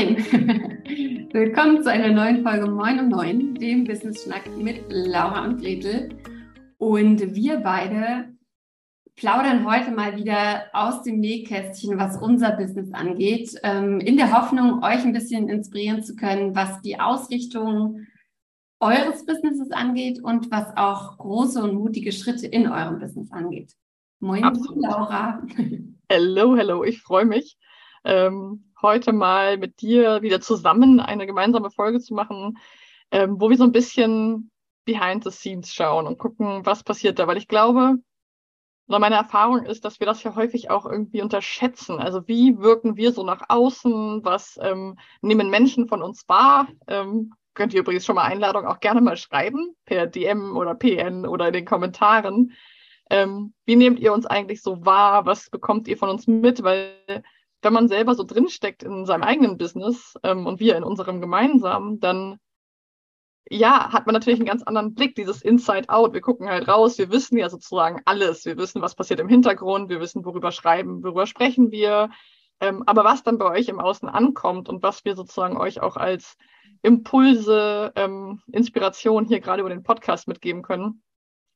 Moin! Willkommen zu einer neuen Folge Moin um Neun, dem Business Schnack mit Laura und Gretel. Und wir beide plaudern heute mal wieder aus dem Nähkästchen, was unser Business angeht, ähm, in der Hoffnung, euch ein bisschen inspirieren zu können, was die Ausrichtung eures Businesses angeht und was auch große und mutige Schritte in eurem Business angeht. Moin, Absolut. Laura. Hello, hello, ich freue mich, ähm, heute mal mit dir wieder zusammen eine gemeinsame Folge zu machen, ähm, wo wir so ein bisschen behind the scenes schauen und gucken, was passiert da, weil ich glaube, oder meine Erfahrung ist, dass wir das ja häufig auch irgendwie unterschätzen. Also wie wirken wir so nach außen? Was ähm, nehmen Menschen von uns wahr? Ähm, könnt ihr übrigens schon mal Einladung auch gerne mal schreiben, per DM oder PN oder in den Kommentaren. Ähm, wie nehmt ihr uns eigentlich so wahr? Was bekommt ihr von uns mit? Weil wenn man selber so drinsteckt in seinem eigenen Business ähm, und wir in unserem gemeinsamen, dann ja, hat man natürlich einen ganz anderen Blick, dieses Inside-Out. Wir gucken halt raus, wir wissen ja sozusagen alles. Wir wissen, was passiert im Hintergrund, wir wissen, worüber schreiben, worüber sprechen wir. Ähm, aber was dann bei euch im Außen ankommt und was wir sozusagen euch auch als Impulse, ähm, Inspiration hier gerade über den Podcast mitgeben können,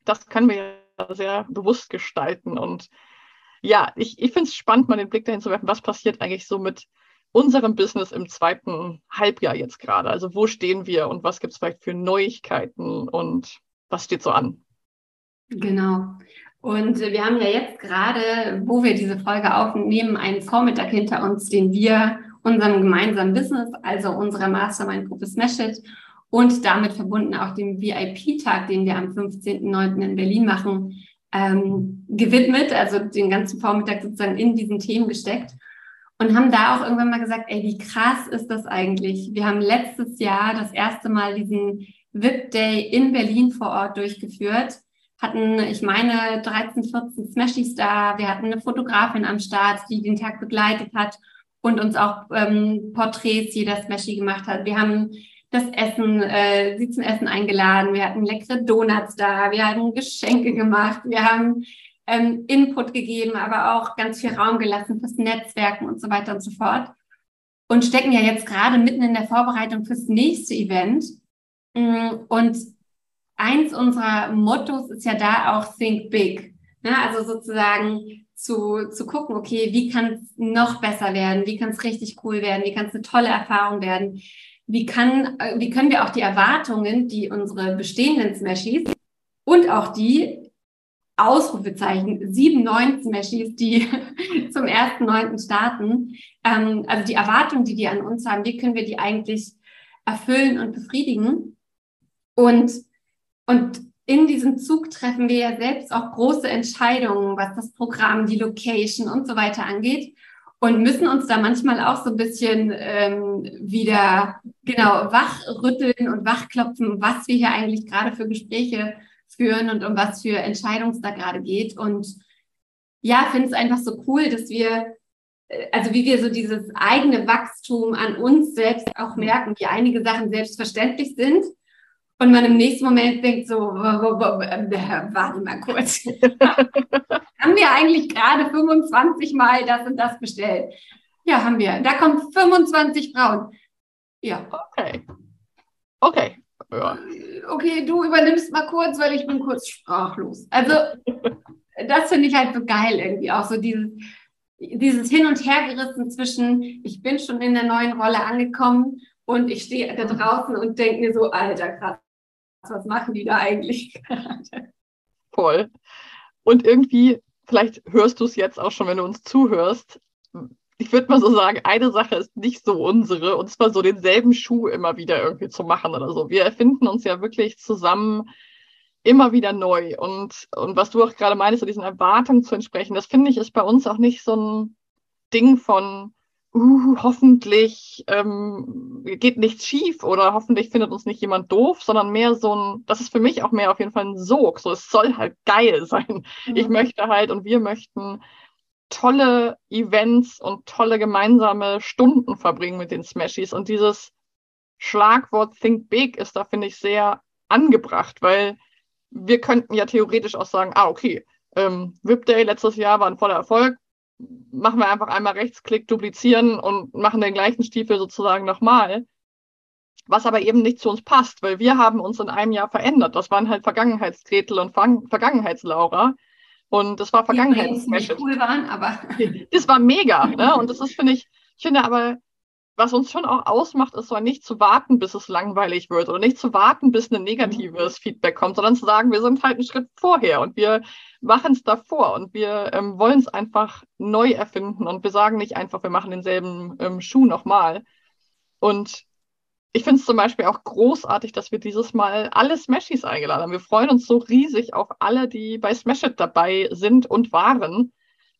das können wir ja sehr bewusst gestalten. Und ja, ich, ich finde es spannend, mal den Blick dahin zu werfen, was passiert eigentlich so mit unserem Business im zweiten Halbjahr jetzt gerade? Also wo stehen wir und was gibt es vielleicht für Neuigkeiten und was steht so an? Genau. Und wir haben ja jetzt gerade, wo wir diese Folge aufnehmen, einen Vormittag hinter uns, den wir unserem gemeinsamen Business, also unserer Mastermind-Gruppe Smash It und damit verbunden auch dem VIP-Tag, den wir am 15.09. in Berlin machen, ähm, gewidmet, also den ganzen Vormittag sozusagen in diesen Themen gesteckt und haben da auch irgendwann mal gesagt, ey, wie krass ist das eigentlich? Wir haben letztes Jahr das erste Mal diesen VIP Day in Berlin vor Ort durchgeführt, hatten, ich meine, 13, 14 Smashies da, wir hatten eine Fotografin am Start, die den Tag begleitet hat und uns auch ähm, Porträts jeder Smashie gemacht hat. Wir haben das Essen, äh, sie zum Essen eingeladen, wir hatten leckere Donuts da, wir haben Geschenke gemacht, wir haben ähm, Input gegeben, aber auch ganz viel Raum gelassen fürs Netzwerken und so weiter und so fort. Und stecken ja jetzt gerade mitten in der Vorbereitung fürs nächste Event. Mm, und eins unserer Mottos ist ja da auch Think Big. Ja, also sozusagen zu, zu gucken, okay, wie kann es noch besser werden? Wie kann es richtig cool werden? Wie kann es eine tolle Erfahrung werden? Wie, kann, äh, wie können wir auch die Erwartungen, die unsere bestehenden Smashies und auch die Ausrufezeichen, sieben neuen Smashies, die zum ersten neunten starten. Ähm, also die Erwartungen, die die an uns haben, wie können wir die eigentlich erfüllen und befriedigen? Und, und in diesem Zug treffen wir ja selbst auch große Entscheidungen, was das Programm, die Location und so weiter angeht. Und müssen uns da manchmal auch so ein bisschen ähm, wieder genau wachrütteln und wachklopfen, was wir hier eigentlich gerade für Gespräche führen und um was für Entscheidungen es da gerade geht. Und ja, finde es einfach so cool, dass wir, äh, also wie wir so dieses eigene Wachstum an uns selbst auch merken, wie einige Sachen selbstverständlich sind. Und man im nächsten Moment denkt so, äh, warte mal kurz. haben wir eigentlich gerade 25 Mal das und das bestellt? Ja, haben wir. Da kommen 25 Frauen. Ja. Okay. Okay. Ja. Okay, du übernimmst mal kurz, weil ich bin kurz sprachlos. Also, das finde ich halt so geil irgendwie auch so dieses, dieses Hin- und Hergerissen zwischen, ich bin schon in der neuen Rolle angekommen und ich stehe da draußen und denke mir so, alter krass, was machen die da eigentlich gerade? Voll. Und irgendwie, vielleicht hörst du es jetzt auch schon, wenn du uns zuhörst, ich würde mal so sagen, eine Sache ist nicht so unsere, und zwar so denselben Schuh immer wieder irgendwie zu machen oder so. Wir erfinden uns ja wirklich zusammen immer wieder neu. Und, und was du auch gerade meinst, so diesen Erwartungen zu entsprechen, das finde ich ist bei uns auch nicht so ein Ding von, uh, hoffentlich ähm, geht nichts schief oder hoffentlich findet uns nicht jemand doof, sondern mehr so ein, das ist für mich auch mehr auf jeden Fall ein Sog. So, es soll halt geil sein. Mhm. Ich möchte halt und wir möchten tolle Events und tolle gemeinsame Stunden verbringen mit den Smashies. Und dieses Schlagwort Think Big ist da, finde ich, sehr angebracht, weil wir könnten ja theoretisch auch sagen, ah, okay, ähm, VIP Day letztes Jahr war ein voller Erfolg, machen wir einfach einmal Rechtsklick, duplizieren und machen den gleichen Stiefel sozusagen nochmal. Was aber eben nicht zu uns passt, weil wir haben uns in einem Jahr verändert. Das waren halt Vergangenheitsgretel und Vergangenheitslaura. Und das war Vergangenheitsmatch. cool waren, aber. Das war mega, ne? Und das ist, finde ich, ich finde aber, was uns schon auch ausmacht, ist so nicht zu warten, bis es langweilig wird oder nicht zu warten, bis ein negatives Feedback kommt, sondern zu sagen, wir sind halt einen Schritt vorher und wir machen es davor und wir ähm, wollen es einfach neu erfinden und wir sagen nicht einfach, wir machen denselben ähm, Schuh nochmal. Und ich finde es zum Beispiel auch großartig, dass wir dieses Mal alle Smashies eingeladen haben. Wir freuen uns so riesig auf alle, die bei Smash It dabei sind und waren.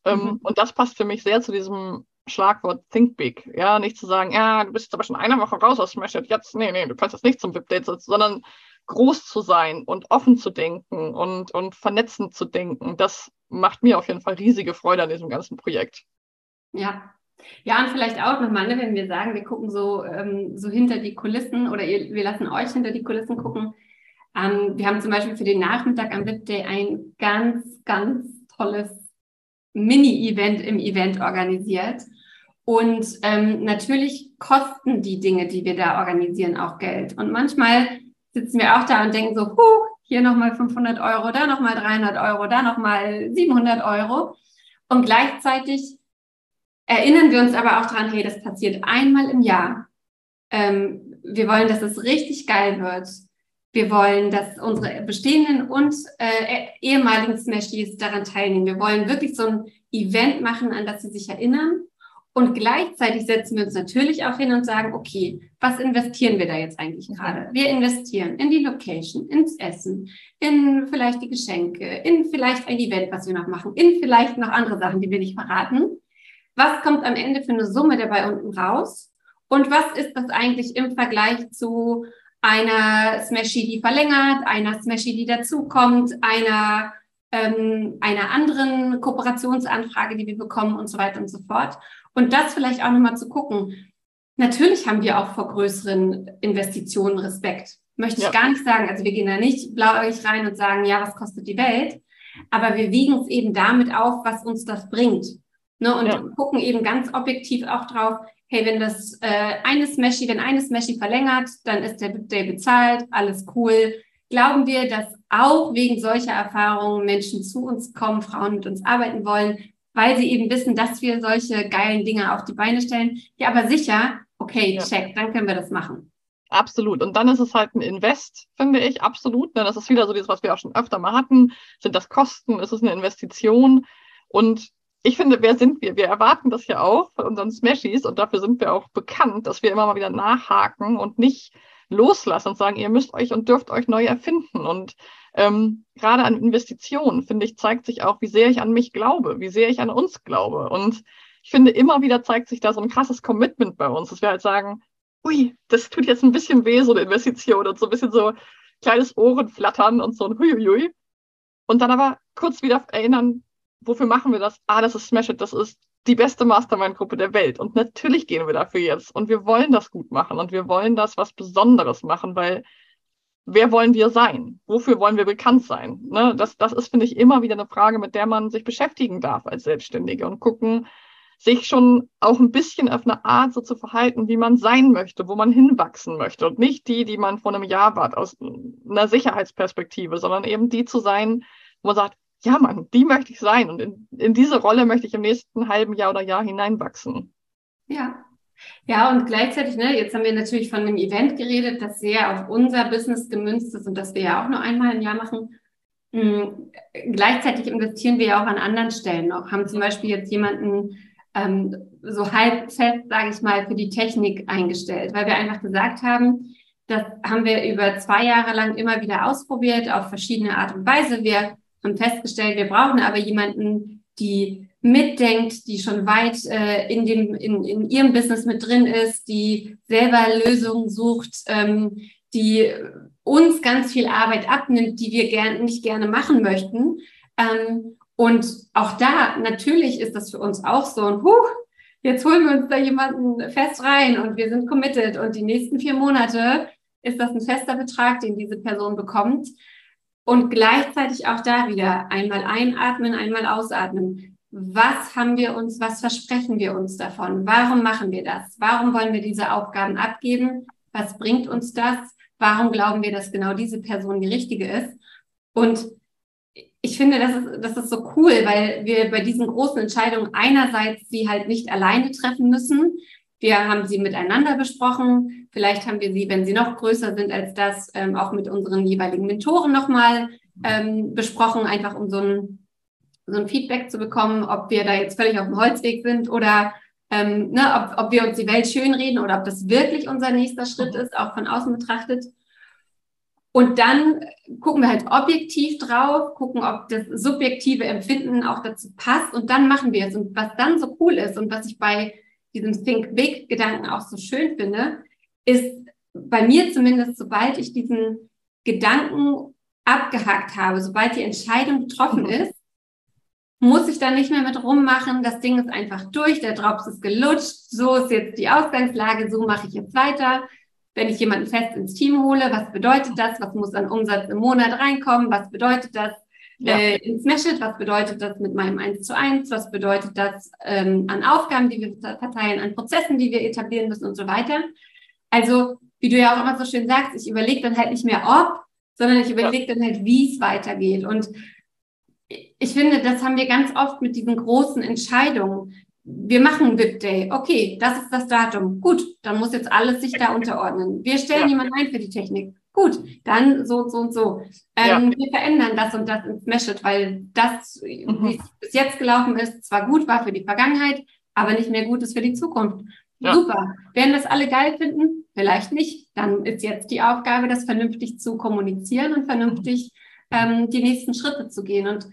Ähm, mhm. und das passt für mich sehr zu diesem Schlagwort Think Big. Ja, nicht zu sagen, ja, du bist aber schon eine Woche raus aus Smash It. Jetzt, nee, nee, du kannst jetzt nicht zum VIP-Date sitzen, sondern groß zu sein und offen zu denken und, und vernetzend zu denken. Das macht mir auf jeden Fall riesige Freude an diesem ganzen Projekt. Ja. Ja, und vielleicht auch nochmal, ne, wenn wir sagen, wir gucken so, ähm, so hinter die Kulissen oder ihr, wir lassen euch hinter die Kulissen gucken. Ähm, wir haben zum Beispiel für den Nachmittag am VIP Day ein ganz, ganz tolles Mini-Event im Event organisiert. Und ähm, natürlich kosten die Dinge, die wir da organisieren, auch Geld. Und manchmal sitzen wir auch da und denken so, huh, hier nochmal 500 Euro, da nochmal 300 Euro, da nochmal 700 Euro. Und gleichzeitig erinnern wir uns aber auch dran, hey, das passiert einmal im Jahr. Ähm, wir wollen, dass es richtig geil wird. Wir wollen, dass unsere bestehenden und äh, ehemaligen Smashies daran teilnehmen. Wir wollen wirklich so ein Event machen, an das sie sich erinnern und gleichzeitig setzen wir uns natürlich auch hin und sagen, okay, was investieren wir da jetzt eigentlich mhm. gerade? Wir investieren in die Location, ins Essen, in vielleicht die Geschenke, in vielleicht ein Event, was wir noch machen, in vielleicht noch andere Sachen, die wir nicht verraten. Was kommt am Ende für eine Summe dabei unten raus? Und was ist das eigentlich im Vergleich zu einer Smashy, die verlängert, einer Smashy, die dazukommt, einer, ähm, einer anderen Kooperationsanfrage, die wir bekommen und so weiter und so fort? Und das vielleicht auch nochmal zu gucken. Natürlich haben wir auch vor größeren Investitionen Respekt. Möchte ich ja. gar nicht sagen. Also wir gehen da nicht blauäugig rein und sagen, ja, was kostet die Welt? Aber wir wiegen es eben damit auf, was uns das bringt. Ne? Und ja. gucken eben ganz objektiv auch drauf, hey, wenn das äh, eine Smashy, wenn eine Smashy verlängert, dann ist der Day bezahlt, alles cool. Glauben wir, dass auch wegen solcher Erfahrungen Menschen zu uns kommen, Frauen mit uns arbeiten wollen, weil sie eben wissen, dass wir solche geilen Dinge auf die Beine stellen. Ja, aber sicher, okay, ja. check, dann können wir das machen. Absolut. Und dann ist es halt ein Invest, finde ich, absolut. Das ist wieder so dieses, was wir auch schon öfter mal hatten. Sind das Kosten? Ist es eine Investition? Und ich finde, wer sind wir? Wir erwarten das ja auch von unseren Smashies und dafür sind wir auch bekannt, dass wir immer mal wieder nachhaken und nicht loslassen und sagen, ihr müsst euch und dürft euch neu erfinden. Und ähm, gerade an Investitionen, finde ich, zeigt sich auch, wie sehr ich an mich glaube, wie sehr ich an uns glaube. Und ich finde, immer wieder zeigt sich da so ein krasses Commitment bei uns, dass wir halt sagen, ui, das tut jetzt ein bisschen weh, so eine Investition und so ein bisschen so kleines Ohrenflattern und so ein Huiuiui. Und dann aber kurz wieder erinnern, wofür machen wir das? Ah, das ist Smash It, das ist die beste Mastermind-Gruppe der Welt. Und natürlich gehen wir dafür jetzt. Und wir wollen das gut machen. Und wir wollen das was Besonderes machen, weil wer wollen wir sein? Wofür wollen wir bekannt sein? Ne? Das, das ist, finde ich, immer wieder eine Frage, mit der man sich beschäftigen darf als Selbstständige und gucken, sich schon auch ein bisschen auf eine Art so zu verhalten, wie man sein möchte, wo man hinwachsen möchte und nicht die, die man vor einem Jahr war, aus einer Sicherheitsperspektive, sondern eben die zu sein, wo man sagt, ja Mann, die möchte ich sein und in, in diese Rolle möchte ich im nächsten halben Jahr oder Jahr hineinwachsen. Ja, ja, und gleichzeitig, ne, jetzt haben wir natürlich von einem Event geredet, das sehr auf unser Business gemünzt ist und das wir ja auch nur einmal im Jahr machen. Mhm. Gleichzeitig investieren wir ja auch an anderen Stellen noch, haben zum Beispiel jetzt jemanden ähm, so halb fest, sage ich mal, für die Technik eingestellt, weil wir einfach gesagt haben, das haben wir über zwei Jahre lang immer wieder ausprobiert auf verschiedene Art und Weise. Wir haben festgestellt, wir brauchen aber jemanden, die mitdenkt, die schon weit äh, in, dem, in, in ihrem Business mit drin ist, die selber Lösungen sucht, ähm, die uns ganz viel Arbeit abnimmt, die wir gern, nicht gerne machen möchten. Ähm, und auch da, natürlich ist das für uns auch so ein, huh, jetzt holen wir uns da jemanden fest rein und wir sind committed und die nächsten vier Monate ist das ein fester Betrag, den diese Person bekommt. Und gleichzeitig auch da wieder einmal einatmen, einmal ausatmen was haben wir uns, was versprechen wir uns davon? Warum machen wir das? Warum wollen wir diese Aufgaben abgeben? Was bringt uns das? Warum glauben wir, dass genau diese Person die richtige ist? Und ich finde, das ist, das ist so cool, weil wir bei diesen großen Entscheidungen einerseits sie halt nicht alleine treffen müssen. Wir haben sie miteinander besprochen. Vielleicht haben wir sie, wenn sie noch größer sind als das, ähm, auch mit unseren jeweiligen Mentoren nochmal ähm, besprochen, einfach um so ein so ein Feedback zu bekommen, ob wir da jetzt völlig auf dem Holzweg sind oder ähm, ne, ob, ob wir uns die Welt schönreden oder ob das wirklich unser nächster Schritt mhm. ist, auch von außen betrachtet. Und dann gucken wir halt objektiv drauf, gucken, ob das subjektive Empfinden auch dazu passt und dann machen wir es. Und was dann so cool ist und was ich bei diesem Think Big Gedanken auch so schön finde, ist bei mir zumindest, sobald ich diesen Gedanken abgehakt habe, sobald die Entscheidung getroffen mhm. ist, muss ich da nicht mehr mit rummachen. Das Ding ist einfach durch, der Drops ist gelutscht, so ist jetzt die Ausgangslage, so mache ich jetzt weiter. Wenn ich jemanden fest ins Team hole, was bedeutet das? Was muss an Umsatz im Monat reinkommen? Was bedeutet das ja. äh, in Smash Was bedeutet das mit meinem 1 zu 1? Was bedeutet das ähm, an Aufgaben, die wir verteilen, an Prozessen, die wir etablieren müssen und so weiter? Also, wie du ja auch immer so schön sagst, ich überlege dann halt nicht mehr ob, sondern ich überlege ja. dann halt, wie es weitergeht. Und ich finde, das haben wir ganz oft mit diesen großen Entscheidungen. Wir machen VIP Day. Okay, das ist das Datum. Gut, dann muss jetzt alles sich da unterordnen. Wir stellen ja. jemanden ein für die Technik. Gut, dann so, so und so. Ähm, ja. Wir verändern das und das in Smash weil das, mhm. wie es bis jetzt gelaufen ist, zwar gut war für die Vergangenheit, aber nicht mehr gut ist für die Zukunft. Ja. Super. Werden das alle geil finden? Vielleicht nicht. Dann ist jetzt die Aufgabe, das vernünftig zu kommunizieren und vernünftig ähm, die nächsten Schritte zu gehen. Und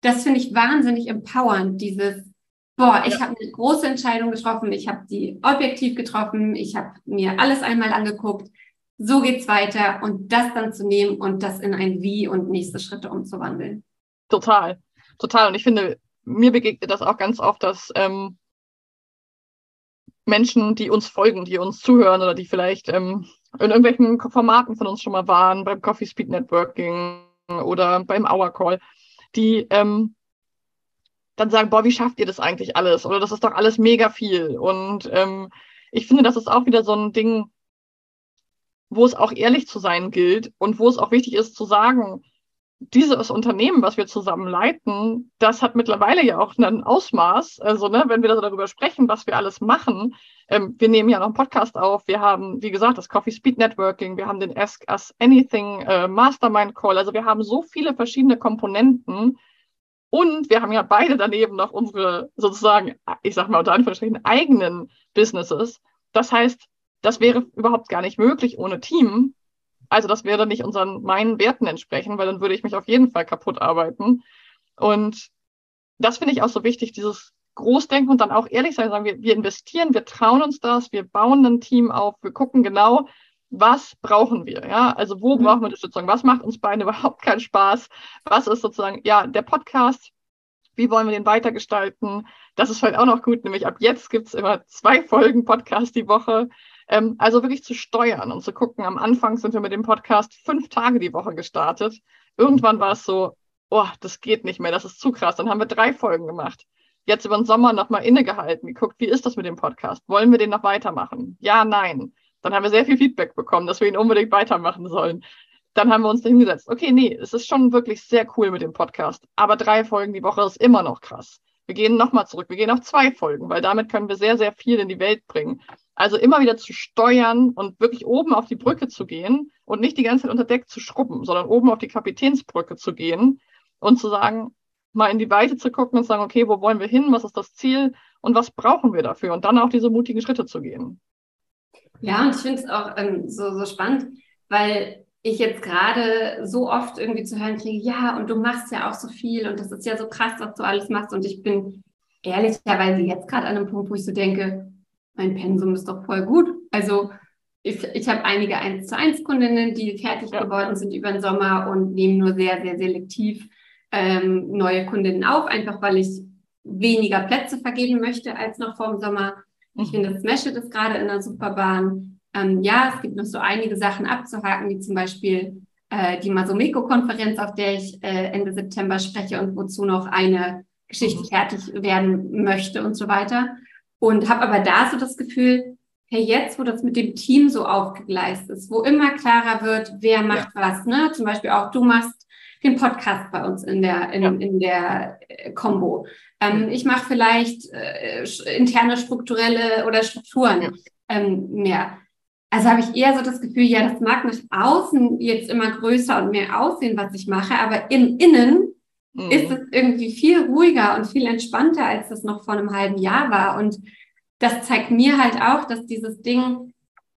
das finde ich wahnsinnig empowernd, dieses, boah, ich ja. habe eine große Entscheidung getroffen, ich habe die objektiv getroffen, ich habe mir alles einmal angeguckt, so geht's weiter und das dann zu nehmen und das in ein Wie und nächste Schritte umzuwandeln. Total, total. Und ich finde, mir begegnet das auch ganz oft, dass ähm, Menschen, die uns folgen, die uns zuhören oder die vielleicht ähm, in irgendwelchen Formaten von uns schon mal waren, beim Coffee Speed Networking oder beim Hour Call, die ähm, dann sagen, boah, wie schafft ihr das eigentlich alles? Oder das ist doch alles mega viel. Und ähm, ich finde, das ist auch wieder so ein Ding, wo es auch ehrlich zu sein gilt und wo es auch wichtig ist zu sagen, dieses Unternehmen, was wir zusammen leiten, das hat mittlerweile ja auch ein Ausmaß. Also, ne, wenn wir darüber sprechen, was wir alles machen, ähm, wir nehmen ja noch einen Podcast auf. Wir haben, wie gesagt, das Coffee Speed Networking. Wir haben den Ask Us Anything äh, Mastermind Call. Also, wir haben so viele verschiedene Komponenten. Und wir haben ja beide daneben noch unsere sozusagen, ich sag mal unter Anführungsstrichen, eigenen Businesses. Das heißt, das wäre überhaupt gar nicht möglich ohne Team. Also das würde nicht unseren meinen Werten entsprechen, weil dann würde ich mich auf jeden Fall kaputt arbeiten. Und das finde ich auch so wichtig, dieses Großdenken und dann auch ehrlich sein, sagen wir, wir investieren, wir trauen uns das, wir bauen ein Team auf, wir gucken genau, was brauchen wir, ja? Also wo mhm. brauchen wir Unterstützung? Was macht uns beiden überhaupt keinen Spaß? Was ist sozusagen, ja, der Podcast? Wie wollen wir den weitergestalten? Das ist vielleicht auch noch gut, nämlich ab jetzt gibt es immer zwei Folgen Podcast die Woche. Ähm, also wirklich zu steuern und zu gucken. Am Anfang sind wir mit dem Podcast fünf Tage die Woche gestartet. Irgendwann war es so, oh, das geht nicht mehr, das ist zu krass. Dann haben wir drei Folgen gemacht. Jetzt über den Sommer nochmal innegehalten, geguckt, wie ist das mit dem Podcast? Wollen wir den noch weitermachen? Ja, nein. Dann haben wir sehr viel Feedback bekommen, dass wir ihn unbedingt weitermachen sollen. Dann haben wir uns da hingesetzt. Okay, nee, es ist schon wirklich sehr cool mit dem Podcast. Aber drei Folgen die Woche ist immer noch krass. Wir gehen nochmal zurück. Wir gehen auf zwei Folgen, weil damit können wir sehr, sehr viel in die Welt bringen. Also immer wieder zu steuern und wirklich oben auf die Brücke zu gehen und nicht die ganze Zeit unter Deck zu schrubben, sondern oben auf die Kapitänsbrücke zu gehen und zu sagen, mal in die Weite zu gucken und zu sagen, okay, wo wollen wir hin? Was ist das Ziel? Und was brauchen wir dafür? Und dann auch diese mutigen Schritte zu gehen. Ja, und ich finde es auch ähm, so, so spannend, weil ich jetzt gerade so oft irgendwie zu hören kriege, ja, und du machst ja auch so viel und das ist ja so krass, was du alles machst. Und ich bin ehrlicherweise jetzt gerade an einem Punkt, wo ich so denke, mein Pensum ist doch voll gut. Also ich, ich habe einige 1 zu 1 Kundinnen, die fertig ja. geworden sind über den Sommer und nehmen nur sehr, sehr selektiv ähm, neue Kundinnen auf, einfach weil ich weniger Plätze vergeben möchte als noch vor dem Sommer. Ich mhm. finde, das Smash ist gerade in der Superbahn. Ähm, ja, es gibt noch so einige Sachen abzuhaken, wie zum Beispiel äh, die Masomeko-Konferenz, auf der ich äh, Ende September spreche und wozu noch eine Geschichte mhm. fertig werden möchte und so weiter. Und habe aber da so das Gefühl, hey, jetzt, wo das mit dem Team so aufgegleist ist, wo immer klarer wird, wer macht ja. was, ne? Zum Beispiel auch du machst den Podcast bei uns in der in, ja. in der äh, Combo. Ähm, ich mache vielleicht äh, interne strukturelle oder Strukturen ja. ähm, mehr. Also habe ich eher so das Gefühl, ja, das mag nach außen jetzt immer größer und mehr aussehen, was ich mache, aber im Innen mhm. ist es irgendwie viel ruhiger und viel entspannter, als das noch vor einem halben Jahr war. Und das zeigt mir halt auch, dass dieses Ding,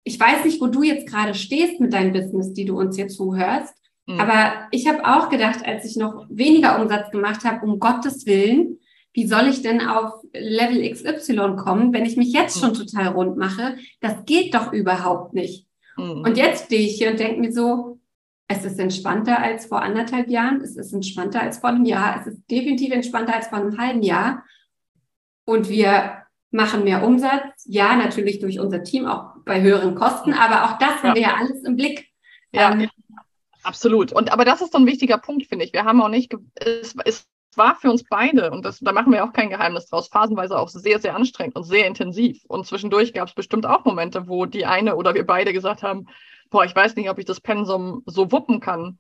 ich weiß nicht, wo du jetzt gerade stehst mit deinem Business, die du uns hier zuhörst, mhm. aber ich habe auch gedacht, als ich noch weniger Umsatz gemacht habe, um Gottes Willen, wie soll ich denn auf Level XY kommen, wenn ich mich jetzt mhm. schon total rund mache? Das geht doch überhaupt nicht. Mhm. Und jetzt stehe ich hier und denke mir so, es ist entspannter als vor anderthalb Jahren, es ist entspannter als vor einem Jahr, es ist definitiv entspannter als vor einem halben Jahr. Und wir machen mehr Umsatz, ja, natürlich durch unser Team, auch bei höheren Kosten, aber auch das haben wir ja alles im Blick. Ja, ähm, absolut. Und aber das ist so ein wichtiger Punkt, finde ich. Wir haben auch nicht, es, es war für uns beide, und das, da machen wir auch kein Geheimnis draus, phasenweise auch sehr, sehr anstrengend und sehr intensiv. Und zwischendurch gab es bestimmt auch Momente, wo die eine oder wir beide gesagt haben, boah, ich weiß nicht, ob ich das Pensum so wuppen kann.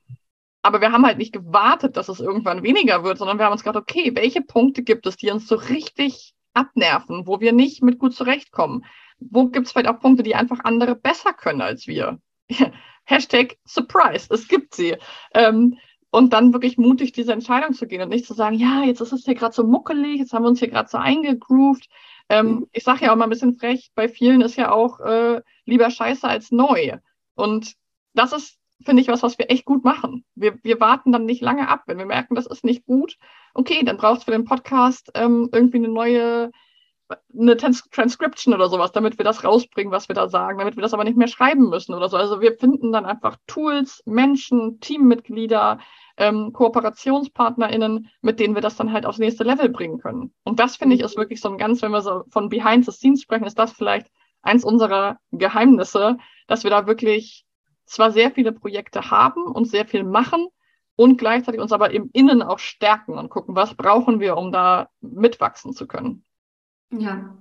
Aber wir haben halt nicht gewartet, dass es irgendwann weniger wird, sondern wir haben uns gedacht, okay, welche Punkte gibt es, die uns so richtig abnerven, wo wir nicht mit gut zurechtkommen? Wo gibt es vielleicht auch Punkte, die einfach andere besser können als wir? Hashtag Surprise, es gibt sie. Ähm, und dann wirklich mutig diese Entscheidung zu gehen und nicht zu sagen, ja, jetzt ist es hier gerade so muckelig, jetzt haben wir uns hier gerade so eingegroovt. Ähm. Ich sage ja auch mal ein bisschen frech, bei vielen ist ja auch äh, lieber scheiße als neu. Und das ist, finde ich, was, was wir echt gut machen. Wir, wir warten dann nicht lange ab. Wenn wir merken, das ist nicht gut, okay, dann braucht es für den Podcast ähm, irgendwie eine neue eine Trans Transcription oder sowas, damit wir das rausbringen, was wir da sagen, damit wir das aber nicht mehr schreiben müssen oder so. Also wir finden dann einfach Tools, Menschen, Teammitglieder, ähm, KooperationspartnerInnen, mit denen wir das dann halt aufs nächste Level bringen können. Und das finde ich ist wirklich so ein ganz, wenn wir so von Behind the Scenes sprechen, ist das vielleicht eins unserer Geheimnisse, dass wir da wirklich zwar sehr viele Projekte haben und sehr viel machen und gleichzeitig uns aber im Innen auch stärken und gucken, was brauchen wir, um da mitwachsen zu können. Ja.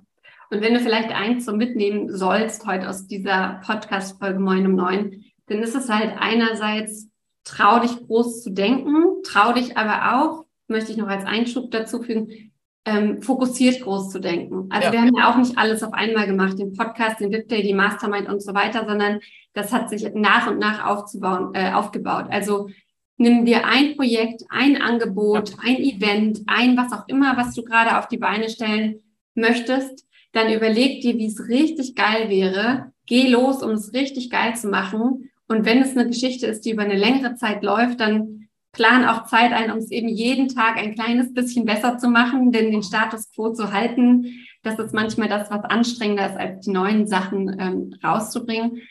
Und wenn du vielleicht eins so mitnehmen sollst heute aus dieser Podcast-Folge Moin um Neun, dann ist es halt einerseits, trau dich groß zu denken, trau dich aber auch, möchte ich noch als Einschub dazu fügen, ähm, fokussiert groß zu denken. Also ja. wir haben ja auch nicht alles auf einmal gemacht, den Podcast, den VIP Day, die Mastermind und so weiter, sondern das hat sich nach und nach aufzubauen, äh, aufgebaut. Also nimm dir ein Projekt, ein Angebot, ja. ein Event, ein was auch immer, was du gerade auf die Beine stellen möchtest, dann überleg dir, wie es richtig geil wäre. Geh los, um es richtig geil zu machen. Und wenn es eine Geschichte ist, die über eine längere Zeit läuft, dann plan auch Zeit ein, um es eben jeden Tag ein kleines bisschen besser zu machen, denn den Status quo zu halten, das ist manchmal das, was anstrengender ist, als die neuen Sachen ähm, rauszubringen.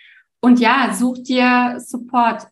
Und ja, such dir Support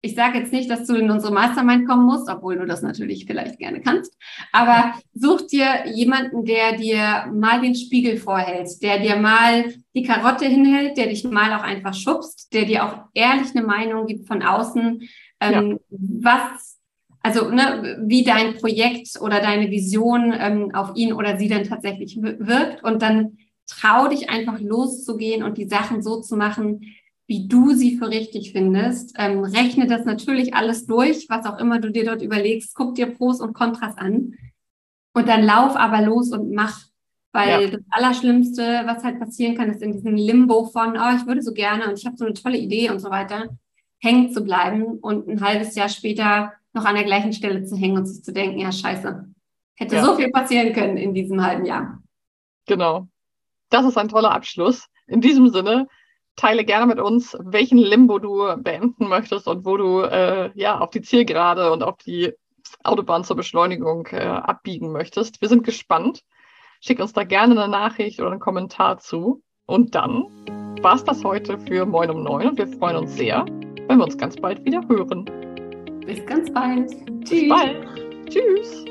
ich sage jetzt nicht, dass du in unsere Mastermind kommen musst, obwohl du das natürlich vielleicht gerne kannst, aber such dir jemanden, der dir mal den Spiegel vorhält, der dir mal die Karotte hinhält, der dich mal auch einfach schubst, der dir auch ehrlich eine Meinung gibt von außen, ähm, ja. was, also ne, wie dein Projekt oder deine Vision ähm, auf ihn oder sie dann tatsächlich wirkt und dann trau dich einfach loszugehen und die Sachen so zu machen, wie du sie für richtig findest. Ähm, rechne das natürlich alles durch, was auch immer du dir dort überlegst. Guck dir Pros und Kontras an. Und dann lauf aber los und mach. Weil ja. das Allerschlimmste, was halt passieren kann, ist in diesem Limbo von, oh, ich würde so gerne und ich habe so eine tolle Idee und so weiter, hängen zu bleiben und ein halbes Jahr später noch an der gleichen Stelle zu hängen und sich zu denken, ja, scheiße, hätte ja. so viel passieren können in diesem halben Jahr. Genau. Das ist ein toller Abschluss. In diesem Sinne, teile gerne mit uns, welchen Limbo du beenden möchtest und wo du äh, ja auf die Zielgerade und auf die Autobahn zur Beschleunigung äh, abbiegen möchtest. Wir sind gespannt. Schick uns da gerne eine Nachricht oder einen Kommentar zu. Und dann war es das heute für Moin um Neun und wir freuen uns sehr, wenn wir uns ganz bald wieder hören. Bis ganz bald. Tschüss. Bis bald. Tschüss.